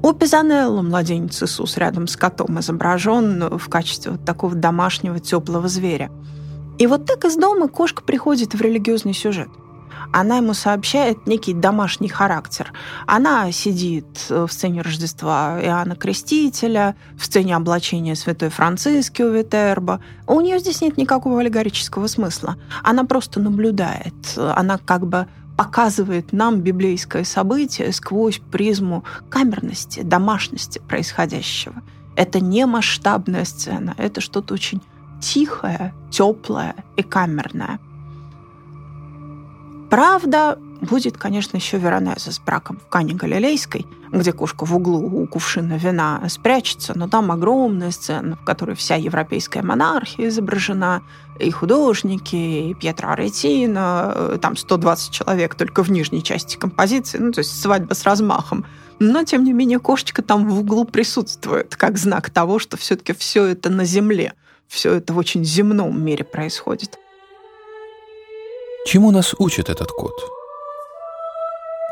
У Пизанелло младенец Иисус рядом с котом изображен в качестве вот такого домашнего теплого зверя. И вот так из дома кошка приходит в религиозный сюжет. Она ему сообщает некий домашний характер. Она сидит в сцене Рождества Иоанна Крестителя, в сцене облачения Святой Франциски у Витерба. У нее здесь нет никакого аллегорического смысла. Она просто наблюдает. Она как бы показывает нам библейское событие сквозь призму камерности, домашности происходящего. Это не масштабная сцена, это что-то очень тихое, теплое и камерное. Правда, будет, конечно, еще Веронеза с браком в Кане Галилейской, где кошка в углу у кувшина вина спрячется, но там огромная сцена, в которой вся европейская монархия изображена, и художники, и Пьетро Аретино, там 120 человек только в нижней части композиции, ну, то есть свадьба с размахом. Но, тем не менее, кошечка там в углу присутствует, как знак того, что все-таки все это на земле, все это в очень земном мире происходит. Чему нас учит этот кот?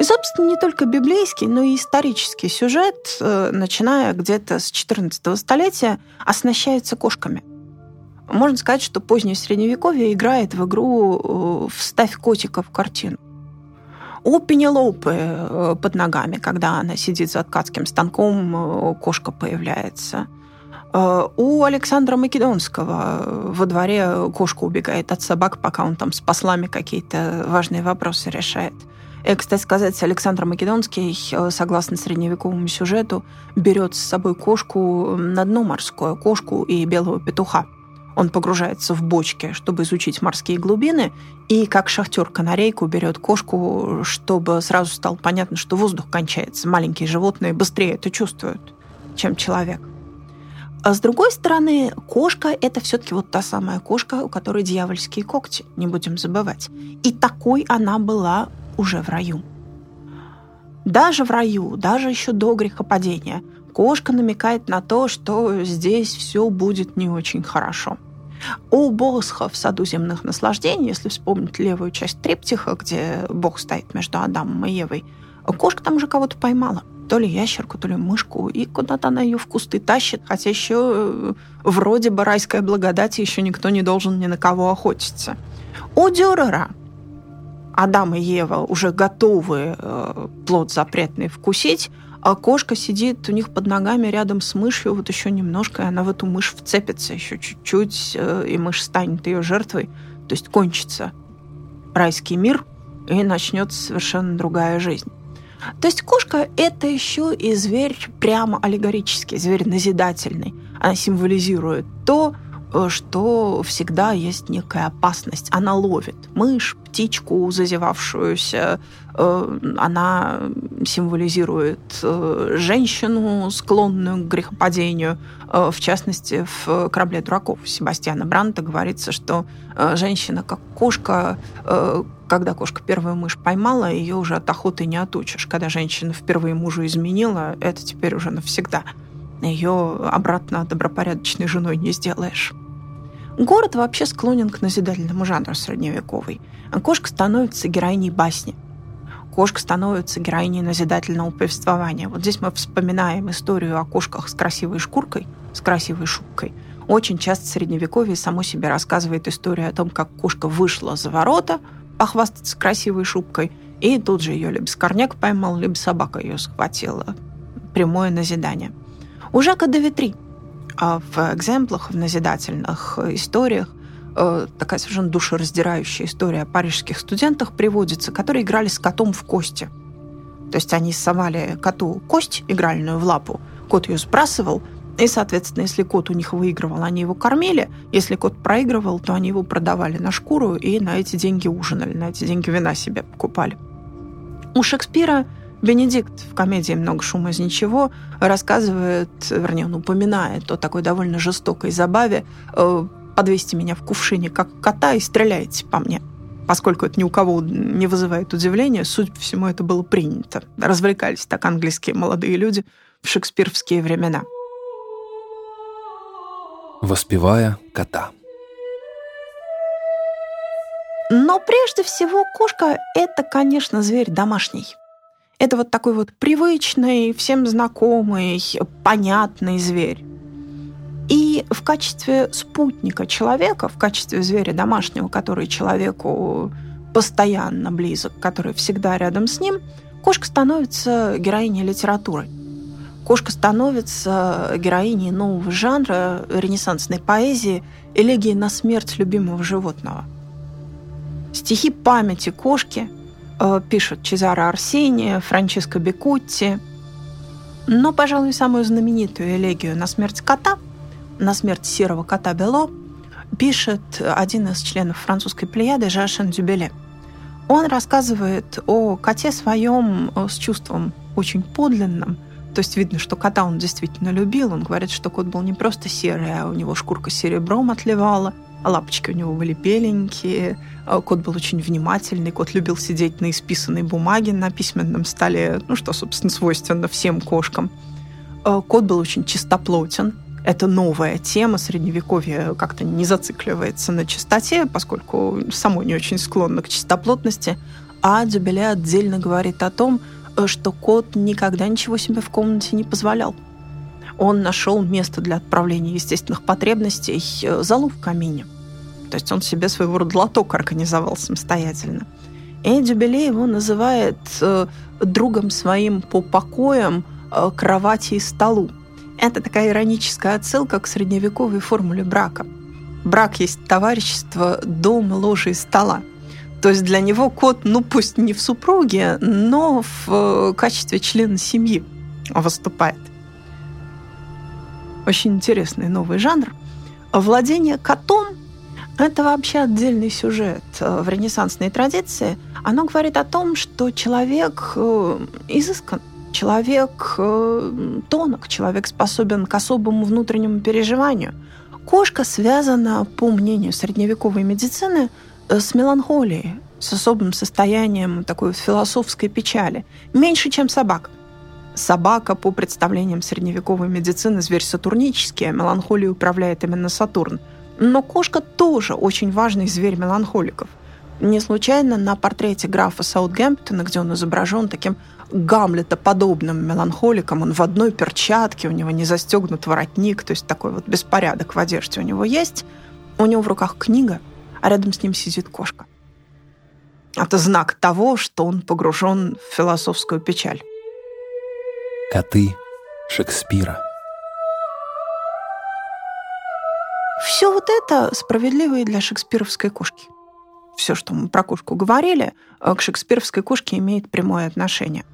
И, собственно, не только библейский, но и исторический сюжет, э, начиная где-то с XIV столетия, оснащается кошками. Можно сказать, что позднее Средневековье играет в игру э, «Вставь котика в картину». У Пенелопы э, под ногами, когда она сидит за ткацким станком, кошка появляется. У Александра Македонского во дворе кошка убегает от собак, пока он там с послами какие-то важные вопросы решает. И, кстати сказать, Александр Македонский, э, согласно средневековому сюжету, берет с собой кошку на дно морское, кошку и белого петуха. Он погружается в бочки, чтобы изучить морские глубины, и как шахтер канарейку берет кошку, чтобы сразу стало понятно, что воздух кончается. Маленькие животные быстрее это чувствуют, чем человек. А с другой стороны, кошка – это все-таки вот та самая кошка, у которой дьявольские когти, не будем забывать. И такой она была уже в раю. Даже в раю, даже еще до грехопадения, кошка намекает на то, что здесь все будет не очень хорошо. У Босха в саду земных наслаждений, если вспомнить левую часть триптиха, где Бог стоит между Адамом и Евой, кошка там уже кого-то поймала – то ли ящерку, то ли мышку, и куда-то она ее в кусты тащит, хотя еще э, вроде бы райская благодать, еще никто не должен ни на кого охотиться. У Дюрера Адам и Ева уже готовы э, плод запретный вкусить, а кошка сидит у них под ногами рядом с мышью, вот еще немножко, и она в эту мышь вцепится еще чуть-чуть, э, и мышь станет ее жертвой. То есть кончится райский мир, и начнется совершенно другая жизнь. То есть кошка – это еще и зверь прямо аллегорический, зверь назидательный. Она символизирует то, э, что всегда есть некая опасность. Она ловит мышь, птичку зазевавшуюся, э, она символизирует э, женщину, склонную к грехопадению. В частности, в «Корабле дураков» Себастьяна Бранта говорится, что женщина, как кошка, когда кошка первую мышь поймала, ее уже от охоты не отучишь. Когда женщина впервые мужу изменила, это теперь уже навсегда. Ее обратно добропорядочной женой не сделаешь. Город вообще склонен к назидательному жанру средневековый. Кошка становится героиней басни. Кошка становится героиней назидательного повествования. Вот здесь мы вспоминаем историю о кошках с красивой шкуркой, с красивой шубкой. Очень часто средневековье само себе рассказывает историю о том, как кошка вышла за ворота – похвастаться красивой шубкой. И тут же ее либо скорняк поймал, либо собака ее схватила. Прямое назидание. У Жака де а в экземплах, в назидательных историях э, такая совершенно душераздирающая история о парижских студентах приводится, которые играли с котом в кости. То есть они совали коту кость игральную в лапу, кот ее сбрасывал, и, соответственно, если кот у них выигрывал, они его кормили. Если кот проигрывал, то они его продавали на шкуру и на эти деньги ужинали, на эти деньги вина себе покупали. У Шекспира Бенедикт в комедии «Много шума из ничего» рассказывает, вернее, он упоминает о такой довольно жестокой забаве э, «Подвесьте меня в кувшине, как кота, и стреляйте по мне». Поскольку это ни у кого не вызывает удивления, судя по всему, это было принято. Развлекались так английские молодые люди в шекспировские времена воспевая кота. Но прежде всего кошка – это, конечно, зверь домашний. Это вот такой вот привычный, всем знакомый, понятный зверь. И в качестве спутника человека, в качестве зверя домашнего, который человеку постоянно близок, который всегда рядом с ним, кошка становится героиней литературы – Кошка становится героиней нового жанра ренессансной поэзии элегии на смерть любимого животного. Стихи памяти кошки э, пишут Чезаро Арсения, Франческо Бекутти. Но, пожалуй, самую знаменитую элегию на смерть кота, на смерть серого кота Бело, пишет один из членов французской плеяды Жашен Дюбеле. Он рассказывает о коте своем э, с чувством очень подлинным – то есть видно, что кота он действительно любил. Он говорит, что кот был не просто серый, а у него шкурка серебром отливала, а лапочки у него были беленькие. А кот был очень внимательный, кот любил сидеть на исписанной бумаге на письменном столе, ну что, собственно, свойственно всем кошкам. А кот был очень чистоплотен, это новая тема, средневековье как-то не зацикливается на чистоте, поскольку само не очень склонно к чистоплотности, а Дюбеле отдельно говорит о том, что кот никогда ничего себе в комнате не позволял. Он нашел место для отправления естественных потребностей э, залу в камине. То есть он себе своего рода лоток организовал самостоятельно. И Дюбеле его называет э, другом своим по покоям, э, кровати и столу. Это такая ироническая отсылка к средневековой формуле брака. Брак есть товарищество дома, ложи и стола. То есть для него кот, ну пусть не в супруге, но в э, качестве члена семьи выступает. Очень интересный новый жанр. Владение котом – это вообще отдельный сюжет в ренессансной традиции. Оно говорит о том, что человек изыскан, человек тонок, человек способен к особому внутреннему переживанию. Кошка связана, по мнению средневековой медицины, с меланхолией, с особым состоянием такой философской печали. Меньше, чем собака. Собака, по представлениям средневековой медицины, зверь сатурнический, а меланхолией управляет именно Сатурн. Но кошка тоже очень важный зверь меланхоликов. Не случайно на портрете графа Саутгемптона, где он изображен таким Гамлета-подобным меланхоликом, он в одной перчатке, у него не застегнут воротник, то есть такой вот беспорядок в одежде у него есть. У него в руках книга, а рядом с ним сидит кошка. Это знак того, что он погружен в философскую печаль. Коты Шекспира. Все вот это справедливо и для шекспировской кошки. Все, что мы про кошку говорили, э, к шекспировской кошке имеет прямое отношение.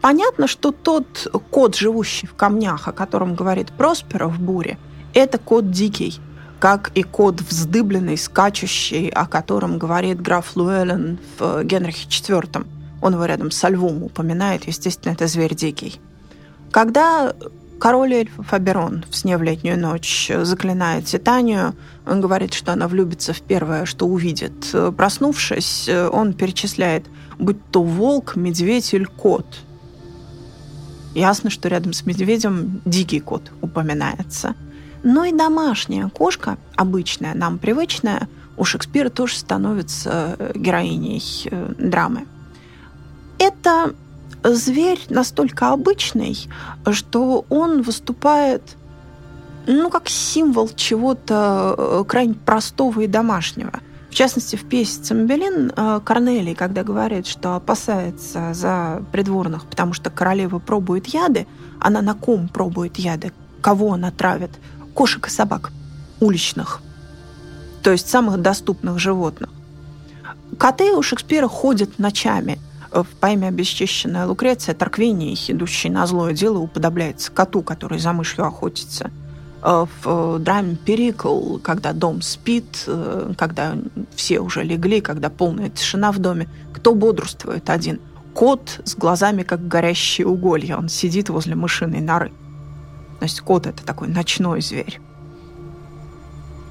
Понятно, что тот кот, живущий в камнях, о котором говорит Проспера в «Буре», это кот дикий – как и кот вздыбленный, скачущий, о котором говорит граф Луэлен в Генрихе IV. Он его рядом со львом упоминает, естественно, это зверь дикий. Когда король эльфов Аберон в «Сне в летнюю ночь» заклинает Титанию, он говорит, что она влюбится в первое, что увидит. Проснувшись, он перечисляет, будь то волк, медведь или кот. Ясно, что рядом с медведем дикий кот упоминается – но и домашняя кошка, обычная, нам привычная, у Шекспира тоже становится э, героиней э, драмы. Это зверь настолько обычный, что он выступает ну, как символ чего-то э, крайне простого и домашнего. В частности, в пьесе «Цимбелин» Корнелий, когда говорит, что опасается за придворных, потому что королева пробует яды, она на ком пробует яды, кого она травит – кошек и собак уличных, то есть самых доступных животных. Коты у Шекспира ходят ночами. В поэме «Обесчищенная Лукреция» Тарквиний, идущий на злое дело, уподобляется коту, который за мышью охотится. В драме «Перикл», когда дом спит, когда все уже легли, когда полная тишина в доме, кто бодрствует один? Кот с глазами, как горящие уголья. Он сидит возле мышиной норы. То есть кот – это такой ночной зверь.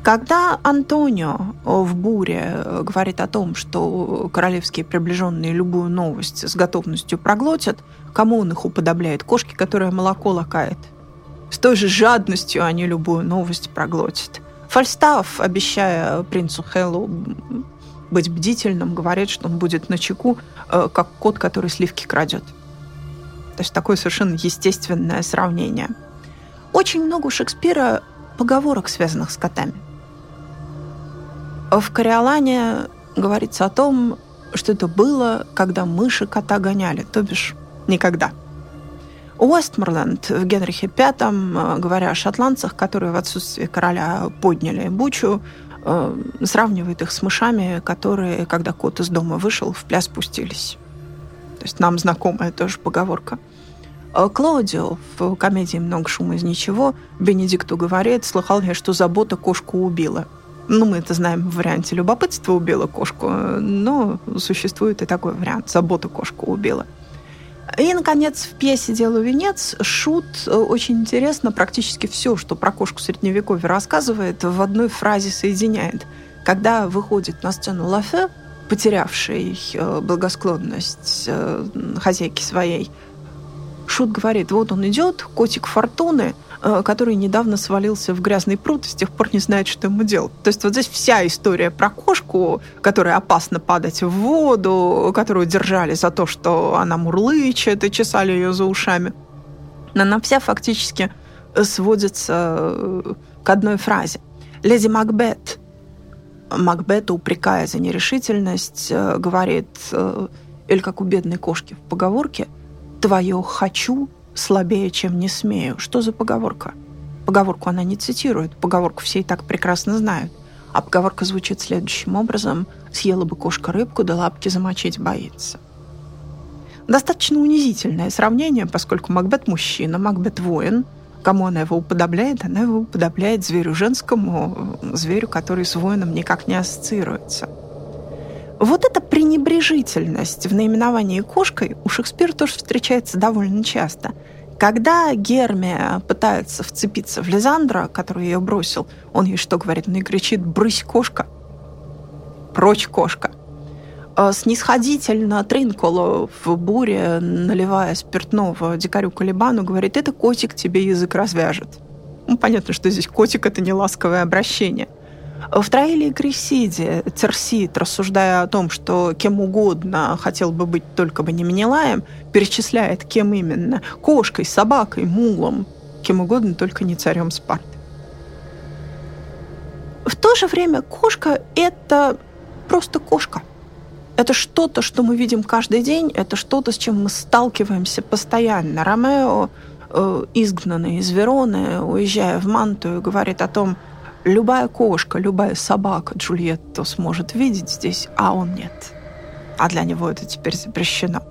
Когда Антонио в буре говорит о том, что королевские приближенные любую новость с готовностью проглотят, кому он их уподобляет? Кошки, которая молоко лакает. С той же жадностью они любую новость проглотят. Фальстаф, обещая принцу Хеллу быть бдительным, говорит, что он будет на чеку, э, как кот, который сливки крадет. То есть такое совершенно естественное сравнение – очень много у Шекспира поговорок, связанных с котами. В «Кориолане» говорится о том, что это было, когда мыши кота гоняли, то бишь никогда. Уэстморленд в Генрихе V, э, говоря о шотландцах, которые в отсутствие короля подняли бучу, э, сравнивает их с мышами, которые, когда кот из дома вышел, в пляс спустились. То есть нам знакомая тоже поговорка – Клаудио в комедии «Много шума из ничего» Бенедикту говорит, слыхал я, что забота кошку убила. Ну, мы это знаем в варианте любопытства убила кошку, но существует и такой вариант забота кошку убила. И, наконец, в пьесе «Делу венец» Шут очень интересно практически все, что про кошку Средневековья рассказывает, в одной фразе соединяет. Когда выходит на сцену Лафе, потерявший э, благосклонность э, хозяйки своей, Шут говорит, вот он идет, котик Фортуны, э, который недавно свалился в грязный пруд и с тех пор не знает, что ему делать. То есть вот здесь вся история про кошку, которая опасно падать в воду, которую держали за то, что она мурлычет и чесали ее за ушами. Она вся фактически сводится э, к одной фразе. Леди Макбет, Макбета, упрекая за нерешительность, э, говорит, или как у бедной кошки в поговорке – «Твое «хочу» слабее, чем «не смею». Что за поговорка? Поговорку она не цитирует, поговорку все и так прекрасно знают. А поговорка звучит следующим образом «Съела бы кошка рыбку, да лапки замочить боится». Достаточно унизительное сравнение, поскольку Макбет мужчина, Макбет воин, Кому она его уподобляет? Она его уподобляет зверю женскому, зверю, который с воином никак не ассоциируется. Вот эта пренебрежительность в наименовании кошкой у Шекспира тоже встречается довольно часто. Когда Гермия пытается вцепиться в Лизандра, который ее бросил, он ей что говорит? Он ей кричит «брысь, кошка!» «Прочь, кошка!» а Снисходительно Тринколо в буре, наливая спиртного дикарю Калибану, говорит «это котик тебе язык развяжет». Ну, понятно, что здесь котик — это не ласковое обращение – в Троиле и Крисиде Терсит, рассуждая о том, что кем угодно хотел бы быть только бы не Менелаем, перечисляет, кем именно – кошкой, собакой, мулом, кем угодно, только не царем Спарты. В то же время кошка – это просто кошка. Это что-то, что мы видим каждый день, это что-то, с чем мы сталкиваемся постоянно. Ромео, э, изгнанный из Вероны, уезжая в Мантую, говорит о том, Любая кошка, любая собака Джульетту сможет видеть здесь, а он нет. А для него это теперь запрещено.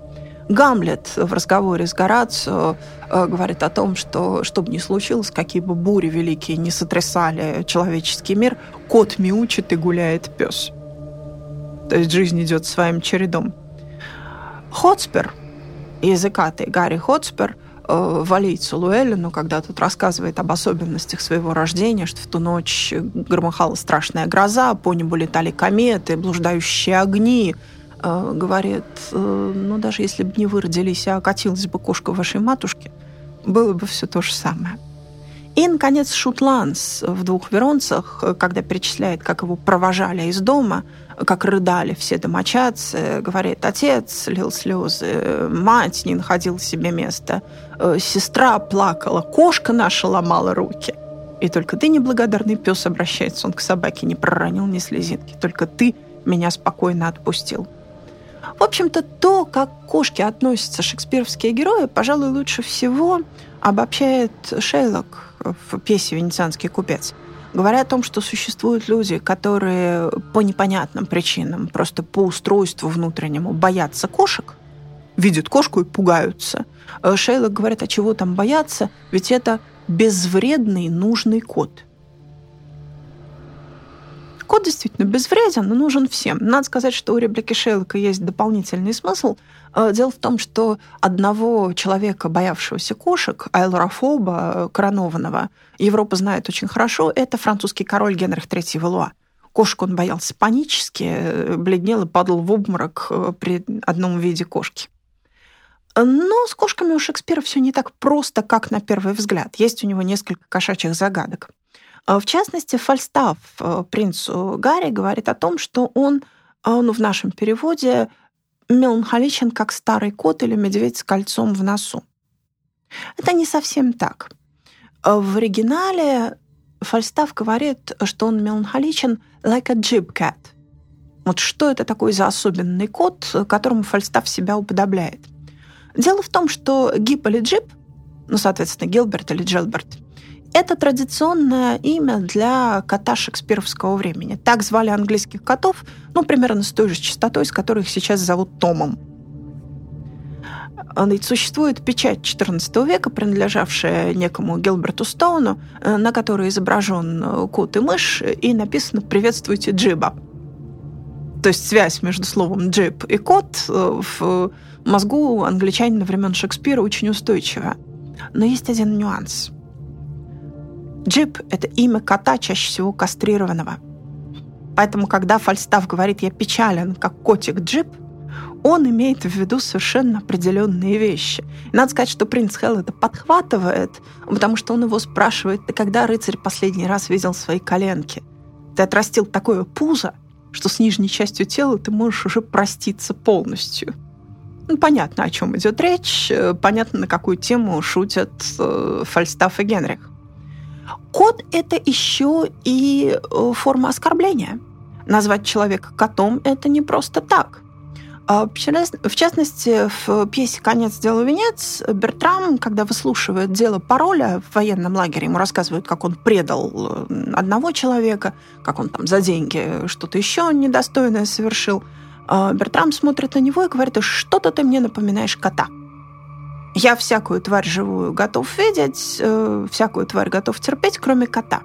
Гамлет в разговоре с Горацио э, говорит о том, что что бы ни случилось, какие бы бури великие не сотрясали человеческий мир, кот мяучит и гуляет пес. То есть жизнь идет своим чередом. Хотспер, языкатый Гарри Хотспер, э, валийцу Луэлину, когда тот рассказывает об особенностях своего рождения, что в ту ночь громыхала страшная гроза, по небу летали кометы, блуждающие огни, э, говорит, э, ну даже если бы не вы родились, а окатилась бы кошка вашей матушки, было бы все то же самое. И, наконец, Шутланс в «Двух веронцах», когда перечисляет, как его провожали из дома, как рыдали все домочадцы, говорит, отец лил слезы, мать не находила себе места, э, сестра плакала, кошка наша ломала руки. И только ты, неблагодарный пес, обращается он к собаке, не проронил ни слезинки. Только ты меня спокойно отпустил. В общем-то, то, как к кошке относятся шекспировские герои, пожалуй, лучше всего обобщает Шейлок в пьесе «Венецианский купец». Говоря о том, что существуют люди, которые по непонятным причинам, просто по устройству внутреннему боятся кошек, видят кошку и пугаются. Э, Шейлок говорит, а чего там бояться? Ведь это безвредный нужный кот – Код действительно безвреден, но нужен всем. Надо сказать, что у реплики Шейлока есть дополнительный смысл. Э, дело в том, что одного человека, боявшегося кошек, айлорофоба, коронованного, Европа знает очень хорошо, это французский король Генрих III Валуа. Кошку он боялся панически, э, бледнел и падал в обморок э, при одном виде кошки. Но с кошками у Шекспира все не так просто, как на первый взгляд. Есть у него несколько кошачьих загадок. В частности, Фальстаф э, принцу Гарри говорит о том, что он, ну, в нашем переводе, меланхоличен, как старый кот или медведь с кольцом в носу. Это не совсем так. В оригинале Фальстаф говорит, что он меланхоличен like a jib cat. Вот что это такой за особенный кот, которому Фальстаф себя уподобляет? Дело в том, что Гип или Джип, ну, соответственно, Гилберт или Джелберт, это традиционное имя для кота шекспировского времени. Так звали английских котов, ну, примерно с той же частотой, с которой их сейчас зовут Томом. Существует печать XIV века, принадлежавшая некому Гилберту Стоуну, э, на которой изображен э, кот и мышь, и написано «Приветствуйте Джиба». То есть связь между словом «джиб» и «кот» э, в мозгу англичанина времен Шекспира очень устойчива. Но есть один нюанс – Джип – это имя кота, чаще всего кастрированного. Поэтому, когда Фальстаф говорит «я печален, как котик Джип», он имеет в виду совершенно определенные вещи. И надо сказать, что принц Хелл это подхватывает, потому что он его спрашивает, ты когда, рыцарь, последний раз видел свои коленки? Ты отрастил такое пузо, что с нижней частью тела ты можешь уже проститься полностью. Ну, понятно, о чем идет речь, э, понятно, на какую тему шутят э, Фальстаф и Генрих. Кот – это еще и э, форма оскорбления. Назвать человека котом – это не просто так. А, в частности, в пьесе «Конец дела венец» Бертрам, когда выслушивает дело пароля в военном лагере, ему рассказывают, как он предал э, одного человека, как он там за деньги что-то еще недостойное совершил. А, Бертрам смотрит на него и говорит, что-то ты мне напоминаешь кота. Я всякую тварь живую готов видеть, э, всякую тварь готов терпеть, кроме кота.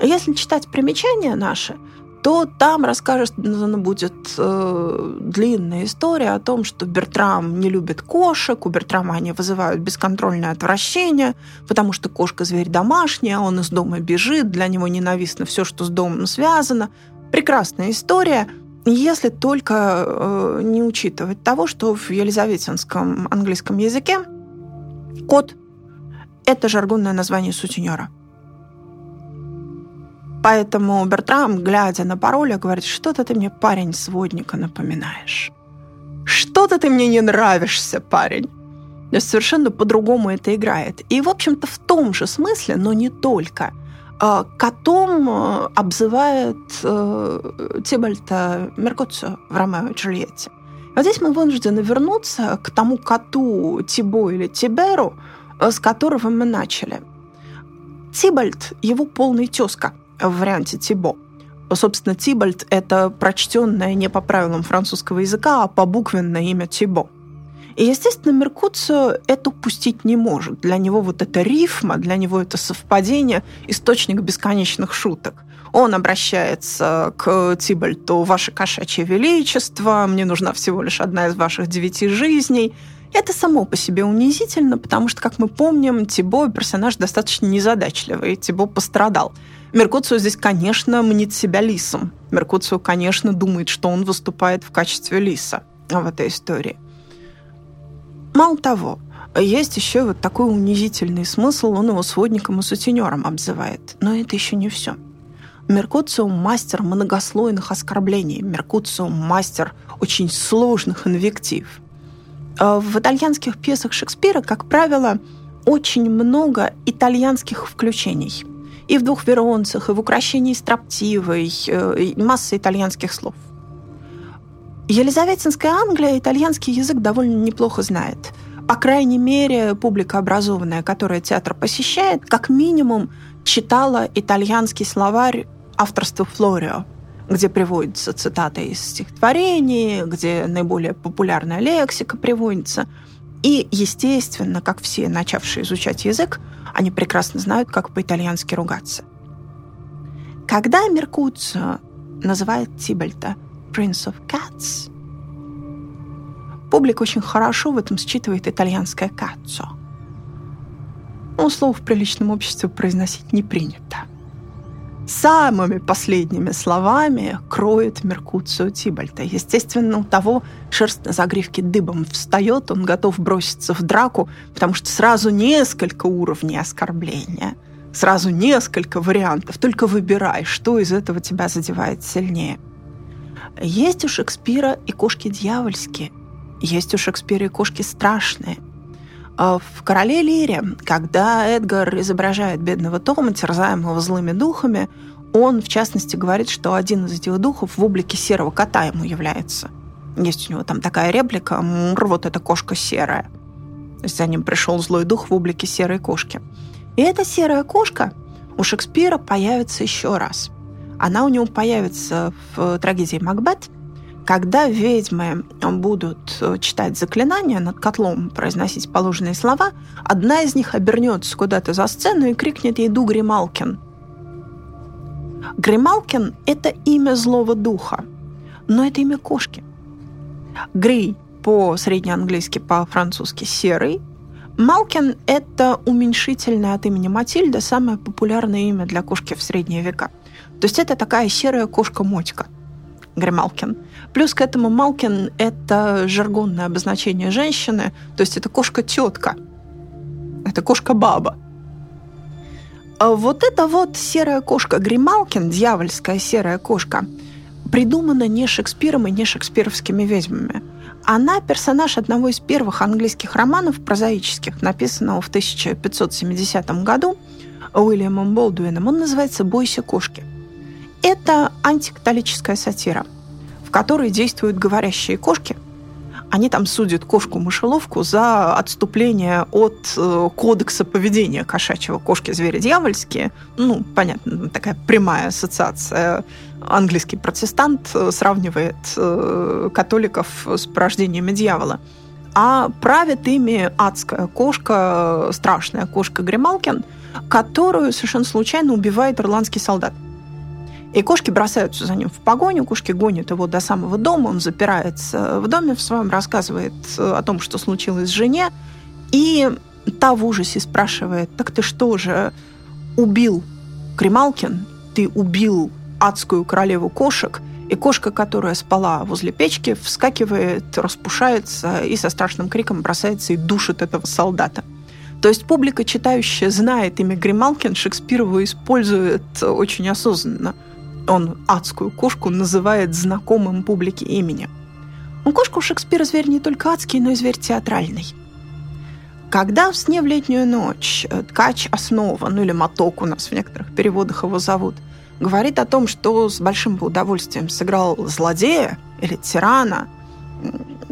Если читать примечания наши, то там рассказана будет э, длинная история о том, что Бертрам не любит кошек, у Бертрама они вызывают бесконтрольное отвращение, потому что кошка зверь домашняя, он из дома бежит, для него ненавистно все, что с домом связано. Прекрасная история, если только э, не учитывать того, что в елизаветинском английском языке кот – это жаргонное название сутенера. Поэтому Бертрам, глядя на пароля, говорит, что-то ты мне, парень, сводника напоминаешь. Что-то ты мне не нравишься, парень. То совершенно по-другому это играет. И, в общем-то, в том же смысле, но не только – котом э, обзывает э, Тибальта Меркуцио в «Ромео и Джульетте». Вот здесь мы вынуждены вернуться к тому коту Тибо или Тиберу, э, с которого мы начали. Тибальт – его полный тезка в варианте Тибо. Собственно, Тибальт – это прочтенное не по правилам французского языка, а по буквенное имя Тибо. И, естественно, Меркуцио это упустить не может. Для него вот эта рифма, для него это совпадение, источник бесконечных шуток. Он обращается к Тибальту «Ваше кошачье величество, мне нужна всего лишь одна из ваших девяти жизней». Это само по себе унизительно, потому что, как мы помним, Тибо персонаж достаточно незадачливый, Тибо пострадал. Меркуцио здесь, конечно, мнит себя лисом. Меркуцио, конечно, думает, что он выступает в качестве лиса в этой истории. Мало того, есть еще вот такой унизительный смысл, он его сводником и сутенером обзывает. Но это еще не все. Меркуциум – мастер многослойных оскорблений. Меркуциум – мастер очень сложных инвектив. А в итальянских пьесах Шекспира, как правило, очень много итальянских включений. И в «Двух веронцах», и в «Укращении строптивой», и масса итальянских слов. Елизаветинская Англия итальянский язык довольно неплохо знает. По крайней мере, публика образованная, которая театр посещает, как минимум читала итальянский словарь авторства Флорио, где приводятся цитаты из стихотворений, где наиболее популярная лексика приводится. И, естественно, как все начавшие изучать язык, они прекрасно знают, как по-итальянски ругаться. Когда Меркуцио называет Тибальта Prince of Cats. Публика очень хорошо в этом считывает итальянское «каццо». Но слово в приличном обществе произносить не принято. Самыми последними словами кроет Меркуцио Тибальта. Естественно, у того шерсть на загривке дыбом встает, он готов броситься в драку, потому что сразу несколько уровней оскорбления, сразу несколько вариантов. Только выбирай, что из этого тебя задевает сильнее – есть у Шекспира и кошки дьявольские, есть у Шекспира и кошки страшные. А в «Короле Лире», когда Эдгар изображает бедного Тома, терзаемого злыми духами, он, в частности, говорит, что один из этих духов в облике серого кота ему является. Есть у него там такая реплика «Мур, вот эта кошка серая». То есть за ним пришел злой дух в облике серой кошки. И эта серая кошка у Шекспира появится еще раз – она у него появится в трагедии «Макбет», когда ведьмы будут читать заклинания над котлом, произносить положенные слова, одна из них обернется куда-то за сцену и крикнет ей «Ду Грималкин». Грималкин – это имя злого духа, но это имя кошки. Гри по-среднеанглийски, по-французски «серый», Малкин – это уменьшительное от имени Матильда, самое популярное имя для кошки в средние века – то есть это такая серая кошка-мотька. Грималкин. Плюс к этому Малкин – это жаргонное обозначение женщины, то есть это кошка-тетка, это кошка-баба. А вот эта вот серая кошка Грималкин, дьявольская серая кошка, придумана не Шекспиром и не шекспировскими ведьмами. Она персонаж одного из первых английских романов прозаических, написанного в 1570 году Уильямом Болдуином. Он называется «Бойся кошки». Это антикатолическая сатира, в которой действуют говорящие кошки. Они там судят кошку-мышеловку за отступление от э, кодекса поведения кошачьего. Кошки звери дьявольские. Ну, понятно, такая прямая ассоциация. Английский протестант э, сравнивает э, католиков с порождениями дьявола. а правит ими адская кошка, страшная кошка Грималкин, которую совершенно случайно убивает ирландский солдат. И кошки бросаются за ним в погоню, кошки гонят его до самого дома, он запирается в доме в своем, рассказывает о том, что случилось с жене, и та в ужасе спрашивает, так ты что же, убил Кремалкин, ты убил адскую королеву кошек, и кошка, которая спала возле печки, вскакивает, распушается и со страшным криком бросается и душит этого солдата. То есть публика, читающая, знает имя Грималкин, Шекспир его использует очень осознанно – он адскую кошку называет знакомым публике именем. У кошка у Шекспира зверь не только адский, но и зверь театральный. Когда в «Сне в летнюю ночь» ткач основа, ну или моток у нас в некоторых переводах его зовут, говорит о том, что с большим удовольствием сыграл злодея или тирана,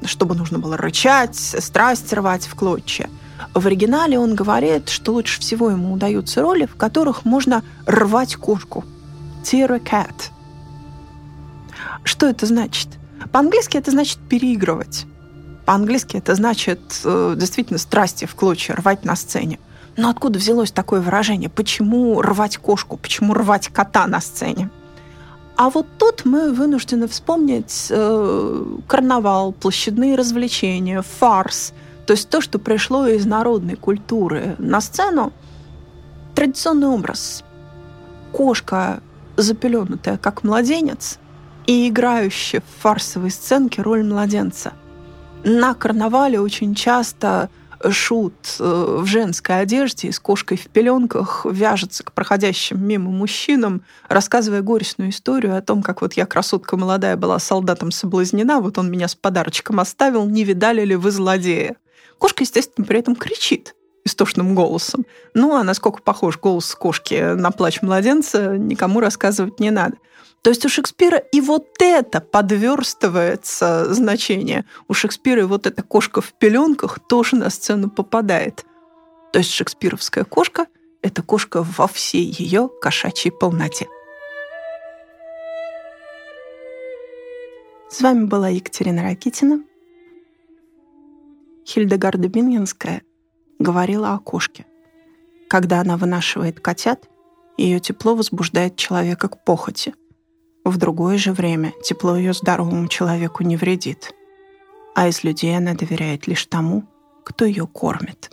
чтобы нужно было рычать, страсть рвать в клочья. В оригинале он говорит, что лучше всего ему удаются роли, в которых можно рвать кошку, tear a cat. Что это значит? По-английски это значит переигрывать. По-английски это значит э, действительно страсти в клочья, рвать на сцене. Но откуда взялось такое выражение? Почему рвать кошку? Почему рвать кота на сцене? А вот тут мы вынуждены вспомнить э, карнавал, площадные развлечения, фарс, то есть то, что пришло из народной культуры на сцену. Традиционный образ. Кошка запеленутая, как младенец, и играющая в фарсовой сценке роль младенца. На карнавале очень часто шут э, в женской одежде с кошкой в пеленках вяжется к проходящим мимо мужчинам, рассказывая горестную историю о том, как вот я, красотка молодая, была солдатом соблазнена, вот он меня с подарочком оставил, не видали ли вы злодея? Кошка, естественно, при этом кричит истошным голосом. Ну, а насколько похож голос кошки на плач младенца, никому рассказывать не надо. То есть у Шекспира и вот это подверстывается значение. У Шекспира и вот эта кошка в пеленках тоже на сцену попадает. То есть шекспировская кошка – это кошка во всей ее кошачьей полноте. С вами была Екатерина Ракитина. Хильдегарда Бингенская – говорила о кошке. Когда она вынашивает котят, ее тепло возбуждает человека к похоти. В другое же время тепло ее здоровому человеку не вредит. А из людей она доверяет лишь тому, кто ее кормит.